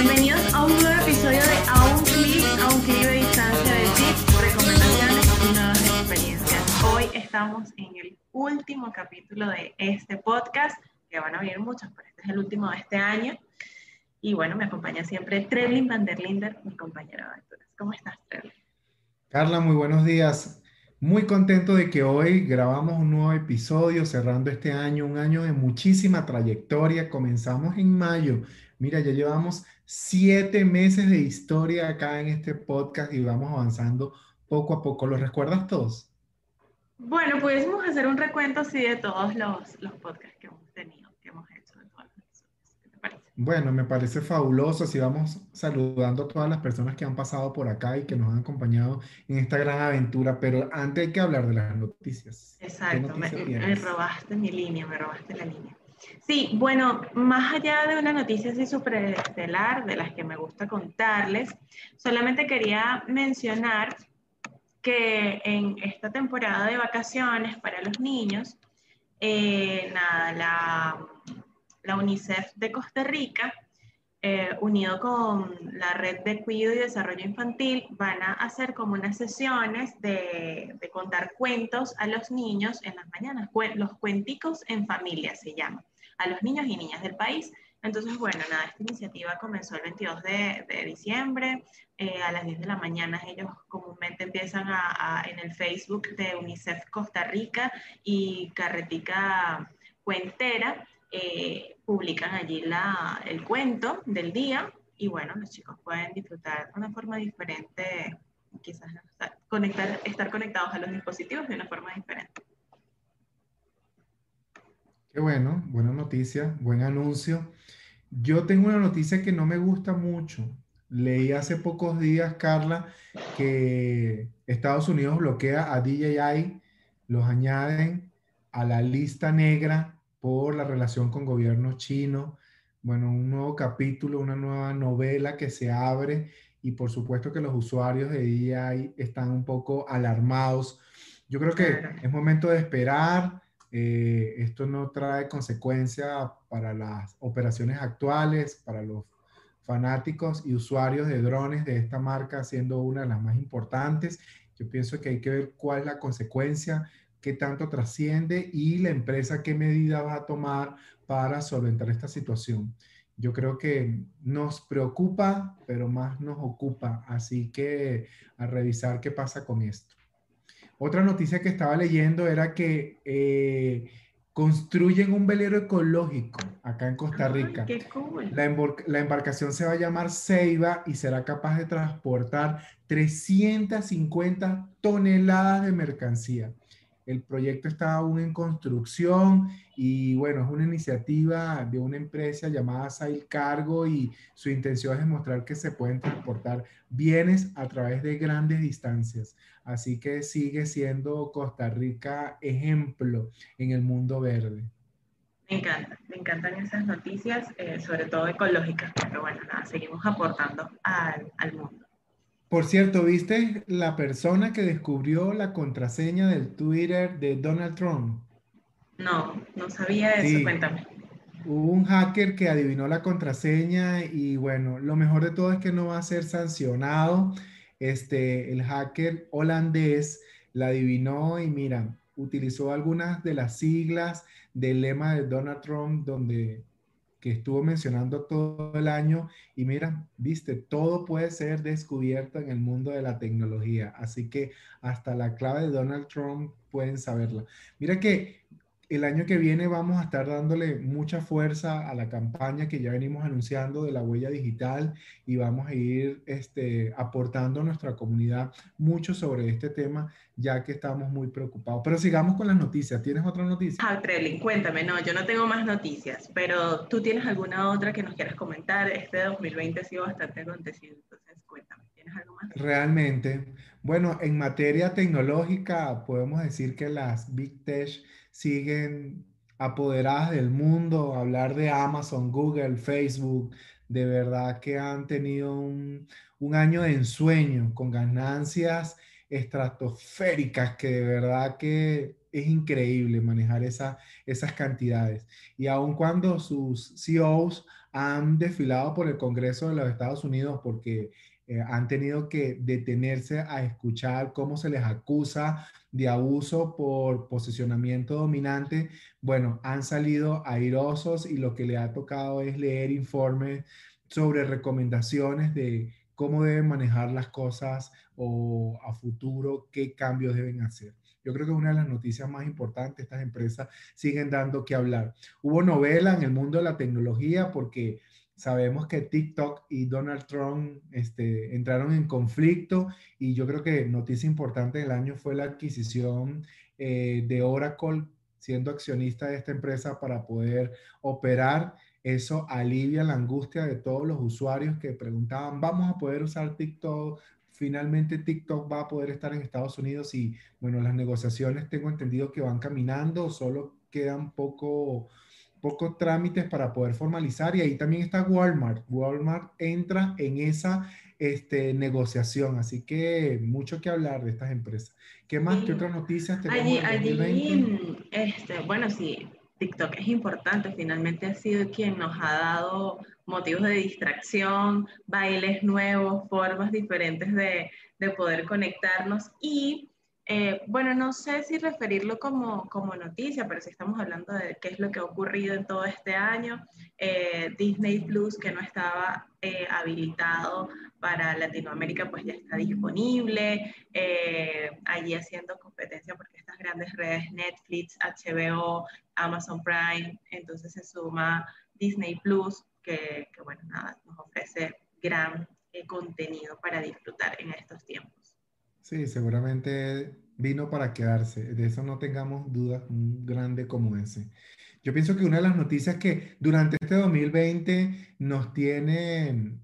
Bienvenidos a un nuevo episodio de A un clic, a un clic de distancia de tips, recomendaciones y nuevas experiencias. Hoy estamos en el último capítulo de este podcast, que van a venir muchos, pero este es el último de este año. Y bueno, me acompaña siempre Trevlin van der Linder, mi compañera de aventuras. ¿Cómo estás, Trevlin? Carla, muy buenos días. Muy contento de que hoy grabamos un nuevo episodio cerrando este año, un año de muchísima trayectoria. Comenzamos en mayo. Mira, ya llevamos siete meses de historia acá en este podcast y vamos avanzando poco a poco. ¿Los recuerdas todos? Bueno, pudiésemos hacer un recuento así de todos los, los podcasts que hemos tenido, que hemos hecho. Bueno, me parece fabuloso. Así vamos saludando a todas las personas que han pasado por acá y que nos han acompañado en esta gran aventura. Pero antes hay que hablar de las noticias. Exacto, me, robaste mi línea, me robaste la línea. Sí, bueno, más allá de una noticia así súper estelar, de las que me gusta contarles, solamente quería mencionar que en esta temporada de vacaciones para los niños, eh, nada, la UNICEF de Costa Rica, eh, unido con la Red de Cuido y Desarrollo Infantil, van a hacer como unas sesiones de, contar cuentos a los niños en las mañanas. Los cuenticos en familia se llama, a los niños y niñas del país. Entonces, bueno, nada, esta iniciativa comenzó el 22 de, diciembre, eh, a las 10 de la mañana ellos comúnmente empiezan a, en el Facebook de UNICEF Costa Rica y Carretica Cuentera, eh, publican allí la, el cuento del día y bueno, los chicos pueden disfrutar de una forma diferente, quizás conectar, estar conectados a los dispositivos de una forma diferente. Qué bueno, buena noticia, buen anuncio. Yo tengo una noticia que no me gusta mucho. Leí hace pocos días, Carla, que Estados Unidos bloquea a DJI, los añaden a la lista negra por la relación con gobierno chino. Bueno, un nuevo capítulo, una nueva novela que se abre y por supuesto que los usuarios de DJI están un poco alarmados. Yo creo que es momento de esperar. Eh, esto no trae consecuencia para las operaciones actuales, para los fanáticos y usuarios de drones de esta marca, siendo una de las más importantes. Yo pienso que hay que ver cuál es la consecuencia, qué tanto trasciende y la empresa qué medida va a tomar para solventar esta situación. Yo creo que nos preocupa, pero más nos ocupa, así que a revisar qué pasa con esto. Otra noticia que estaba leyendo era que eh, construyen un velero ecológico acá en Costa Rica. qué cool. la, la, embarcación se va a llamar Ceiba y será capaz de transportar 350 toneladas de mercancía. El proyecto está aún en construcción y bueno, es una iniciativa de una empresa llamada Sail Cargo y su intención es demostrar que se pueden transportar bienes a través de grandes distancias. Así que sigue siendo Costa Rica ejemplo en el mundo verde. Me encanta, me encantan esas noticias, eh, sobre todo ecológicas, pero bueno, nada, seguimos aportando al, al mundo. Por cierto, ¿viste la persona que descubrió la contraseña del Twitter de Donald Trump? No, no sabía eso, cuéntame. Hubo un hacker que adivinó la contraseña y bueno, lo mejor de todo es que no va a ser sancionado. Este, el hacker holandés la adivinó y mira, utilizó algunas de las siglas del lema de Donald Trump donde que estuvo mencionando todo el año y mira, viste, todo puede ser descubierto en el mundo de la tecnología, así que hasta la clave de Donald Trump pueden saberla. Mira que el año que viene vamos a estar dándole mucha fuerza a la campaña que ya venimos anunciando de la huella digital y vamos a ir este, aportando a nuestra comunidad mucho sobre este tema, ya que estamos muy preocupados. Pero sigamos con las noticias. ¿Tienes otra noticia? Ah, Trelin, cuéntame. No, yo no tengo más noticias, pero tú tienes alguna otra que nos quieras comentar. Este 2020 ha sido bastante acontecido, entonces cuéntame. ¿Tienes algo más? Realmente. Bueno, en materia tecnológica podemos decir que las Big Tech siguen apoderadas del mundo, hablar de Amazon, Google, Facebook, de verdad que han tenido un, año de ensueño con ganancias estratosféricas que de verdad que es increíble manejar esa, esas cantidades. Y aun cuando sus CEOs han desfilado por el Congreso de los Estados Unidos porque eh, han tenido que detenerse a escuchar cómo se les acusa de abuso por posicionamiento dominante, bueno, han salido airosos y lo que le ha tocado es leer informes sobre recomendaciones de cómo deben manejar las cosas o a futuro qué cambios deben hacer. Yo creo que una de las noticias más importantes, estas empresas siguen dando que hablar. Hubo novela en el mundo de la tecnología porque sabemos que TikTok y Donald Trump este, entraron en conflicto y yo creo que noticia importante del año fue la adquisición eh, de Oracle siendo accionista de esta empresa para poder operar. Eso alivia la angustia de todos los usuarios que preguntaban, ¿vamos a poder usar TikTok? Finalmente TikTok va a poder estar en Estados Unidos y bueno, las negociaciones tengo entendido que van caminando, solo quedan poco pocos trámites para poder formalizar y ahí también está Walmart. Walmart entra en esa este, negociación, así que mucho que hablar de estas empresas. ¿Qué más? ¿Qué otras noticias tenemos? Allí, allí este, bueno, sí, TikTok es importante, finalmente ha sido quien nos ha dado motivos de distracción, bailes nuevos, formas diferentes de, de poder conectarnos y eh, bueno, no sé si referirlo como, como, noticia, pero si estamos hablando de qué es lo que ha ocurrido en todo este año, eh, Disney Plus, que no estaba eh, habilitado para Latinoamérica, pues ya está disponible, allí haciendo competencia porque estas grandes redes, Netflix, HBO, Amazon Prime, entonces se suma Disney Plus, que, que bueno, nada, nos ofrece gran contenido para disfrutar en estos tiempos. Sí, seguramente vino para quedarse. De eso no tengamos dudas, un grande como ese. Yo pienso que una de las noticias que durante este 2020 nos tiene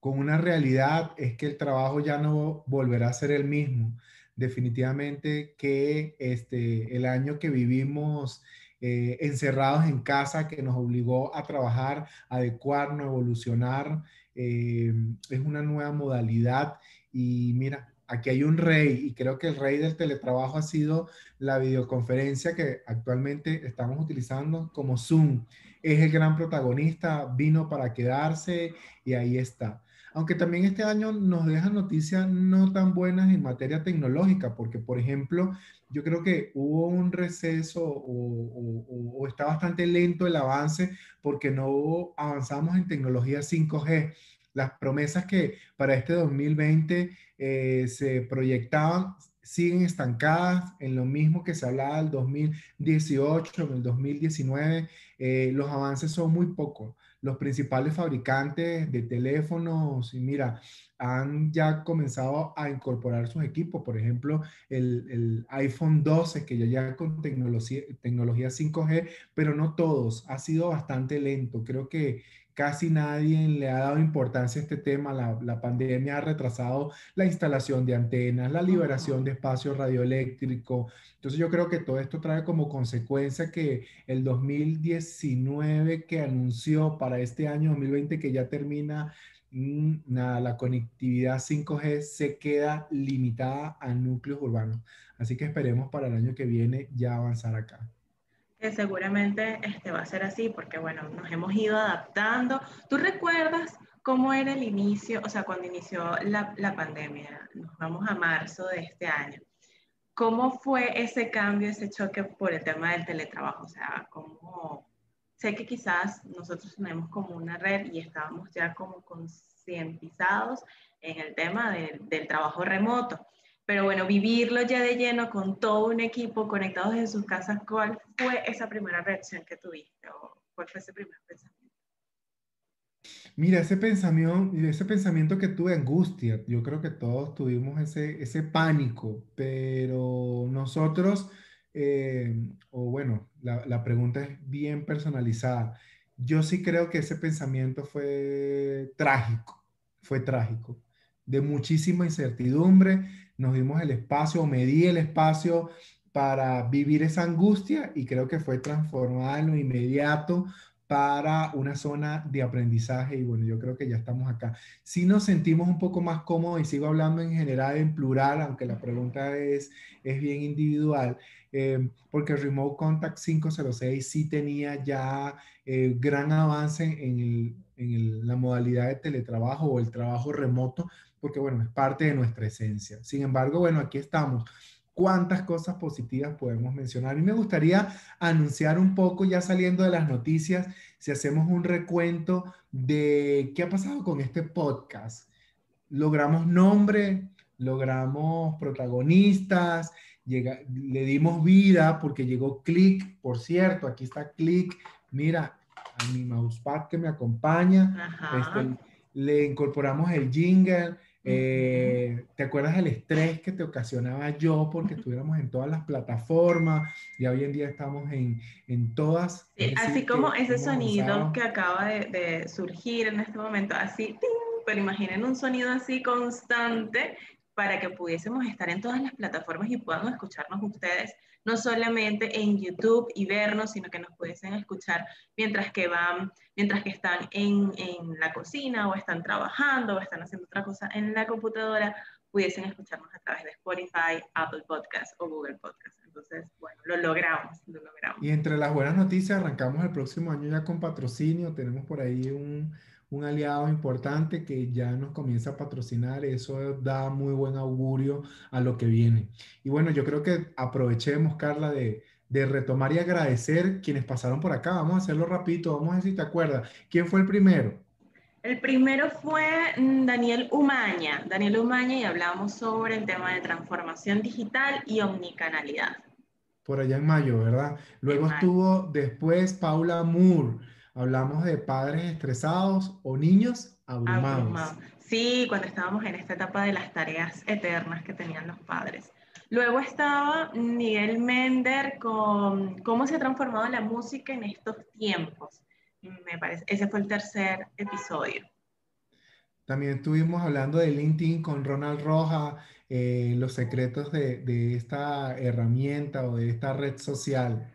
con una realidad es que el trabajo ya no volverá a ser el mismo. Definitivamente que este, el año que vivimos eh, encerrados en casa, que nos obligó a trabajar, adecuarnos, evolucionar, eh, es una nueva modalidad. Y mira, aquí hay un rey y creo que el rey del teletrabajo ha sido la videoconferencia que actualmente estamos utilizando como Zoom. Es el gran protagonista, vino para quedarse y ahí está. Aunque también este año nos deja noticias no tan buenas en materia tecnológica, porque por ejemplo, yo creo que hubo un receso o, está bastante lento el avance porque no avanzamos en tecnología 5G las promesas que para este 2020 eh, se proyectaban siguen estancadas en lo mismo que se hablaba del 2018, en el 2019. Eh, los avances son muy pocos. Los principales fabricantes de teléfonos, y mira, han ya comenzado a incorporar sus equipos. Por ejemplo, el, el iPhone 12, que ya llega con tecnología, tecnología 5G, pero no todos. Ha sido bastante lento. Creo que, casi nadie le ha dado importancia a este tema. La, pandemia ha retrasado la instalación de antenas, la liberación de espacio radioeléctrico. Entonces yo creo que todo esto trae como consecuencia que el 2019 que anunció para este año 2020 que ya termina, mm, la conectividad 5G se queda limitada a núcleos urbanos. Así que esperemos para el año que viene ya avanzar acá seguramente este va a ser así, porque bueno, nos hemos ido adaptando. ¿Tú recuerdas cómo era el inicio, o sea, cuando inició la, la pandemia? Nos vamos a marzo de este año. ¿Cómo fue ese cambio, ese choque por el tema del teletrabajo? O sea, ¿cómo...? Sé que quizás nosotros tenemos como una red y estábamos ya como concientizados en el tema del trabajo remoto, pero bueno, vivirlo ya de lleno con todo un equipo conectados en sus casas, ¿cuál fue esa primera reacción que tuviste? ¿O ¿Cuál fue ese primer pensamiento? Mira, ese pensamiento, ese pensamiento que tuve, angustia, yo creo que todos tuvimos ese, ese pánico, pero nosotros, eh, o bueno, la, la pregunta es bien personalizada. Yo sí creo que ese pensamiento fue trágico, fue trágico, de muchísima incertidumbre, nos dimos el espacio, me di el espacio para vivir esa angustia y creo que fue transformada en lo inmediato para una zona de aprendizaje y bueno, yo creo que ya estamos acá. Si nos sentimos un poco más cómodos y sigo hablando en general en plural, aunque la pregunta es, es bien individual, eh, porque Remote Contact 506 sí tenía ya eh, gran avance en, en la modalidad de teletrabajo o el trabajo remoto, porque bueno, es parte de nuestra esencia. Sin embargo, bueno, aquí estamos cuántas cosas positivas podemos mencionar. Mí me gustaría anunciar un poco, ya saliendo de las noticias, si hacemos un recuento de qué ha pasado con este podcast. Logramos nombre, logramos protagonistas, le dimos vida porque llegó Click, por cierto, aquí está Click, mira, a mi mousepad que me acompaña, este, le incorporamos el jingle, eh, ¿Te acuerdas del estrés que te ocasionaba yo porque estuviéramos en todas las plataformas y hoy en día estamos en, en todas? así como ese sonido que acaba de, de, surgir en este momento, así, pero imaginen un sonido así constante para que pudiésemos estar en todas las plataformas y puedan escucharnos ustedes no solamente en YouTube y vernos, sino que nos pudiesen escuchar mientras que van, mientras que están en, en la cocina o están trabajando o están haciendo otra cosa en la computadora, pudiesen escucharnos a través de Spotify, Apple Podcast o Google Podcast. Entonces, bueno, lo logramos, lo logramos. Y entre las buenas noticias, arrancamos el próximo año ya con patrocinio. Tenemos por ahí un, un aliado importante que ya nos comienza a patrocinar, eso da muy buen augurio a lo que viene. Y bueno, yo creo que aprovechemos, Carla, de, de retomar y agradecer quienes pasaron por acá. Vamos a hacerlo rapidito, vamos a ver si te acuerdas. ¿Quién fue el primero? El primero fue mm, Daniel Umaña. Daniel Umaña y hablamos sobre el tema de transformación digital y omnicanalidad. Por allá en mayo, ¿verdad? Luego estuvo después Paula Moore Hablamos de padres estresados o niños abrumados. Sí, cuando estábamos en esta etapa de las tareas eternas que tenían los padres. Luego estaba Miguel Mender con cómo se ha transformado la música en estos tiempos. Me parece, ese fue el tercer episodio. También estuvimos hablando de LinkedIn con Ronald Roja, eh, los secretos de, de, esta herramienta o de esta red social.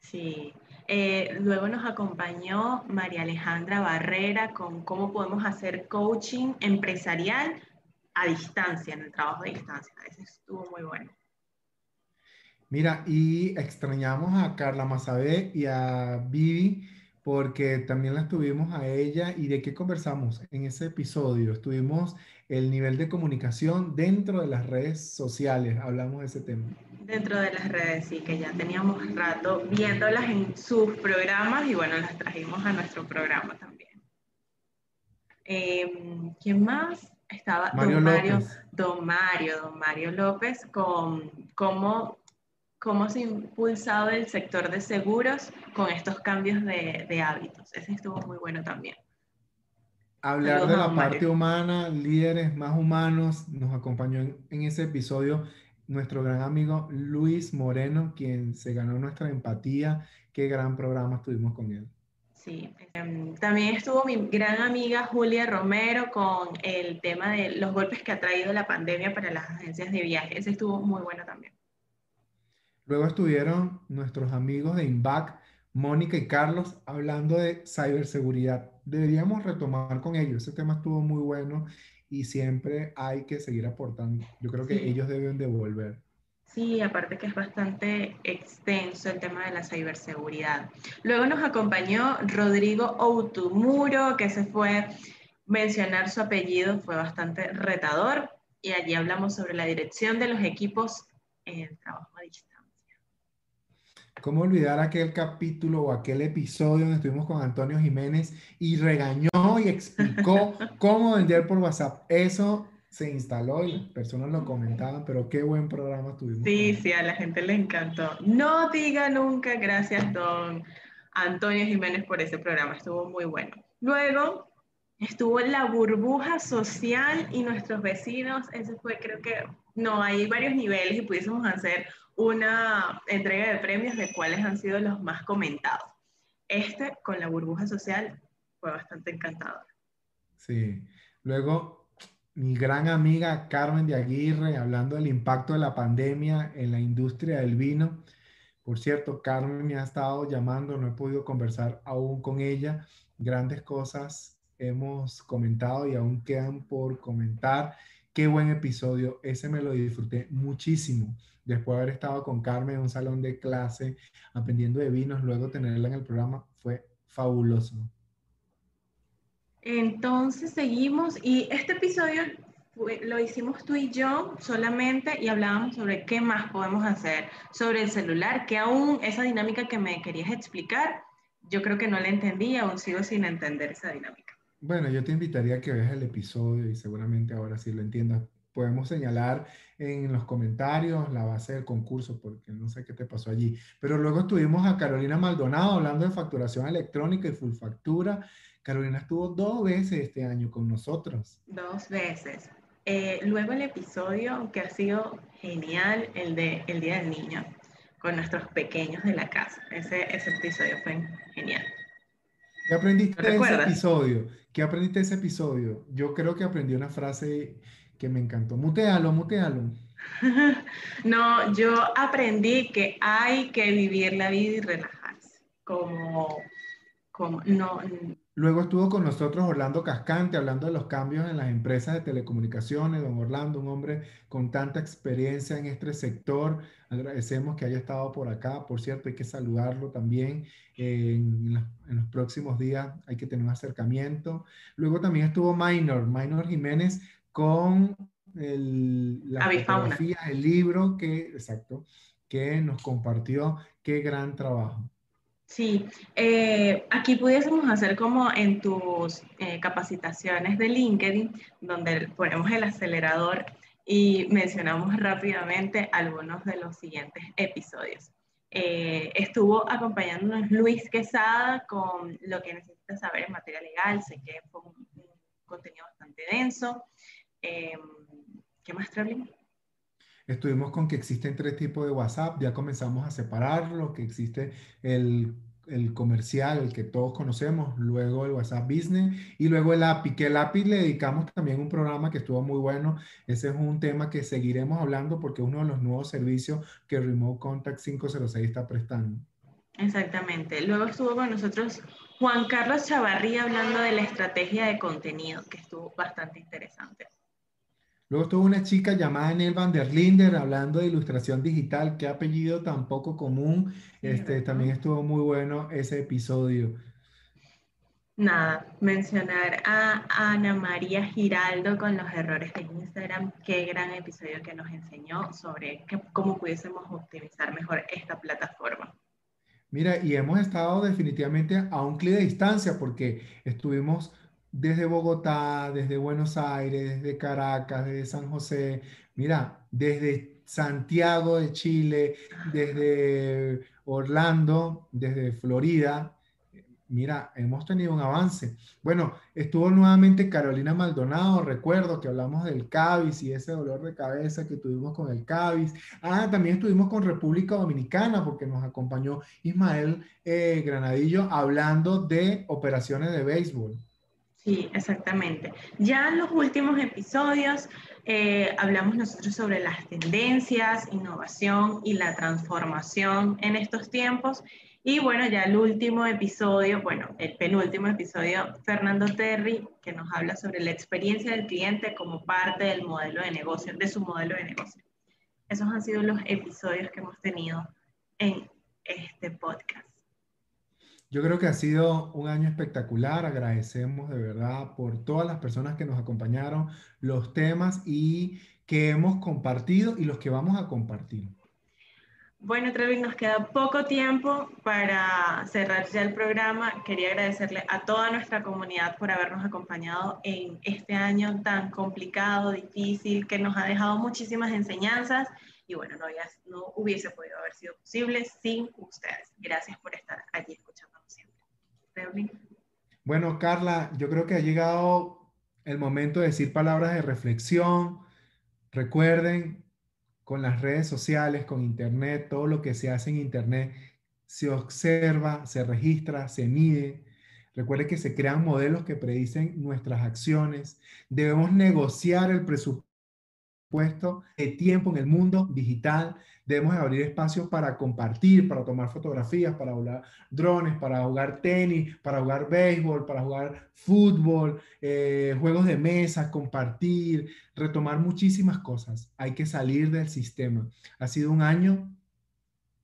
Sí, eh, luego nos acompañó María Alejandra Barrera con cómo podemos hacer coaching empresarial a distancia, en el trabajo de distancia. Ese estuvo muy bueno. Mira, y extrañamos a Carla Mazabé y a Vivi porque también la tuvimos a ella y de qué conversamos en ese episodio. Estuvimos el nivel de comunicación dentro de las redes sociales, hablamos de ese tema. Dentro de las redes, sí, que ya teníamos rato viéndolas en sus programas y bueno, las trajimos a nuestro programa también. Em, ¿Quién más? Estaba Mario don Mario, don Mario, don Mario López con cómo cómo se ha impulsado el sector de seguros con estos cambios de, hábitos. Ese estuvo muy bueno también. Hablar de la parte humana, líderes más humanos, nos acompañó en, ese episodio nuestro gran amigo Luis Moreno, quien se ganó nuestra empatía. Qué gran programa estuvimos con él. Sí, em, también estuvo mi gran amiga Julia Romero con el tema de los golpes que ha traído la pandemia para las agencias de viaje. Ese estuvo muy bueno también. Luego estuvieron nuestros amigos de INVAC, Mónica y Carlos, hablando de ciberseguridad. Deberíamos retomar con ellos. Ese tema estuvo muy bueno y siempre hay que seguir aportando. Yo creo que ellos deben devolver. Sí, aparte que es bastante extenso el tema de la ciberseguridad. Luego nos acompañó Rodrigo Outumuro, que se fue mencionar su apellido, fue bastante retador, y allí hablamos sobre la dirección de los equipos en el trabajo digital. ¿Cómo olvidar aquel capítulo o aquel episodio donde estuvimos con Antonio Jiménez y regañó y explicó cómo vender por WhatsApp? Eso se instaló y personas lo comentaban, pero qué buen programa tuvimos. Sí, sí, a la gente le encantó. No diga nunca gracias, don Antonio Jiménez, por ese programa, estuvo muy bueno. Luego estuvo la burbuja social y nuestros vecinos, ese fue creo que, no, hay varios niveles y pudiésemos hacer una entrega de premios de cuáles han sido los más comentados. Este con la burbuja social fue bastante encantador. Sí. Luego, mi gran amiga Carmen de Aguirre, hablando del impacto de la pandemia en la industria del vino. Por cierto, Carmen me ha estado llamando, no he podido conversar aún con ella. Grandes cosas hemos comentado y aún quedan por comentar. Qué buen episodio, ese me lo disfruté muchísimo. Después de haber estado con Carmen en un salón de clase, aprendiendo de vinos, luego tenerla en el programa, fue fabuloso. Entonces seguimos y este episodio lo hicimos tú y yo solamente y hablábamos sobre qué más podemos hacer sobre el celular, que aún esa dinámica que me querías explicar, yo creo que no la entendí, aún sigo sin entender esa dinámica. Bueno, yo te invitaría a que veas el episodio y seguramente ahora sí lo entiendas. Podemos señalar en los comentarios la base del concurso porque no sé qué te pasó allí. Pero luego estuvimos a Carolina Maldonado hablando de facturación electrónica y full factura. Carolina estuvo dos veces este año con nosotros. Dos veces. Eh, luego el episodio que ha sido genial, el de el Día del Niño, con nuestros pequeños de la casa. Ese, ese episodio fue genial. ¿Qué aprendiste de ese episodio? ¿Qué aprendiste de ese episodio? Yo creo que aprendí una frase que me encantó. Mutealo, mutealo. no, yo aprendí que hay que vivir la vida y relajarse. Como, como, no, Luego estuvo con nosotros Orlando Cascante hablando de los cambios en las empresas de telecomunicaciones. Don Orlando, un hombre con tanta experiencia en este sector. Agradecemos que haya estado por acá. Por cierto, hay que saludarlo también. en, los próximos días hay que tener un acercamiento. Luego también estuvo Minor, Minor Jiménez con el, la fotografía, el libro que, exacto, que nos compartió. Qué gran trabajo. Sí, eh, aquí pudiésemos hacer como en tus eh, capacitaciones de LinkedIn, donde ponemos el acelerador y mencionamos rápidamente algunos de los siguientes episodios. Eh, estuvo acompañándonos Luis Quesada con lo que necesitas saber en materia legal, sé que fue un, contenido bastante denso. ¿Qué más, Travelling? Estuvimos con que existen tres tipos de WhatsApp, ya comenzamos a separarlo, que existe el, el, comercial, el que todos conocemos, luego el WhatsApp Business y luego el API, que el API le dedicamos también un programa que estuvo muy bueno. Ese es un tema que seguiremos hablando porque es uno de los nuevos servicios que Remote Contact 506 está prestando. Exactamente. Luego estuvo con nosotros Juan Carlos Chavarría hablando de la estrategia de contenido, que estuvo bastante interesante. Luego estuvo una chica llamada Nel van der Linder hablando de ilustración digital, qué apellido tan poco común. Este, también estuvo muy bueno ese episodio. Nada, mencionar a Ana María Giraldo con los errores de Instagram, qué gran episodio que nos enseñó sobre cómo pudiésemos optimizar mejor esta plataforma. Mira, y hemos estado definitivamente a un clic de distancia porque estuvimos desde Bogotá, desde Buenos Aires, desde Caracas, desde San José, mira, desde Santiago de Chile, desde Orlando, desde Florida, mira, hemos tenido un avance. Bueno, estuvo nuevamente Carolina Maldonado, recuerdo que hablamos del CABIS y ese dolor de cabeza que tuvimos con el CABIS. Ah, también estuvimos con República Dominicana porque nos acompañó Ismael eh, Granadillo hablando de operaciones de béisbol. Sí, exactamente. Ya en los últimos episodios eh, hablamos nosotros sobre las tendencias, innovación y la transformación en estos tiempos. Y bueno, ya el último episodio, bueno, el penúltimo episodio, Fernando Terry, que nos habla sobre la experiencia del cliente como parte del modelo de negocio, de su modelo de negocio. Esos han sido los episodios que hemos tenido en este podcast. Yo creo que ha sido un año espectacular. Agradecemos de verdad por todas las personas que nos acompañaron, los temas y que hemos compartido y los que vamos a compartir. Bueno, Trevi, nos queda poco tiempo para cerrar ya el programa. Quería agradecerle a toda nuestra comunidad por habernos acompañado en este año tan complicado, difícil, que nos ha dejado muchísimas enseñanzas y bueno, no, no hubiese podido haber sido posible sin ustedes. Gracias por estar allí siempre. Bueno, Carla, yo creo que ha llegado el momento de decir palabras de reflexión. Recuerden, con las redes sociales, con Internet, todo lo que se hace en Internet, se observa, se registra, se mide. Recuerden que se crean modelos que predicen nuestras acciones. Debemos negociar el presupuesto puesto de tiempo en el mundo digital. Debemos abrir espacios para compartir, para tomar fotografías, para jugar drones, para jugar tenis, para jugar béisbol, para jugar fútbol, eh, juegos de mesa, compartir, retomar muchísimas cosas. Hay que salir del sistema. Ha sido un año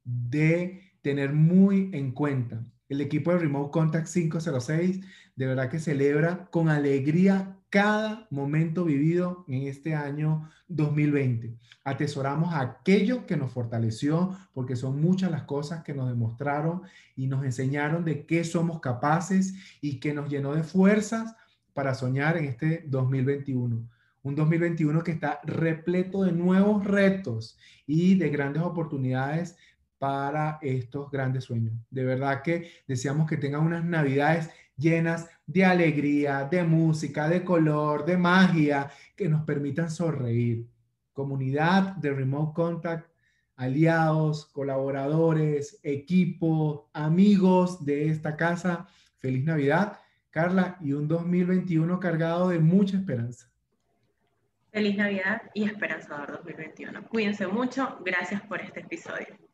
de tener muy en cuenta. El equipo de Remote Contact 506 de verdad que celebra con alegría cada momento vivido en este año 2020. Atesoramos aquello que nos fortaleció, porque son muchas las cosas que nos demostraron y nos enseñaron de qué somos capaces y que nos llenó de fuerzas para soñar en este 2021. Un 2021 que está repleto de nuevos retos y de grandes oportunidades para estos grandes sueños. De verdad que deseamos que tengan unas navidades llenas de alegría, de música, de color, de magia, que nos permitan sonreír. Comunidad de Remote Contact, aliados, colaboradores, equipo, amigos de esta casa. Feliz Navidad, Carla, y un 2021 cargado de mucha esperanza. Feliz Navidad y esperanzador 2021. Cuídense mucho. Gracias por este episodio.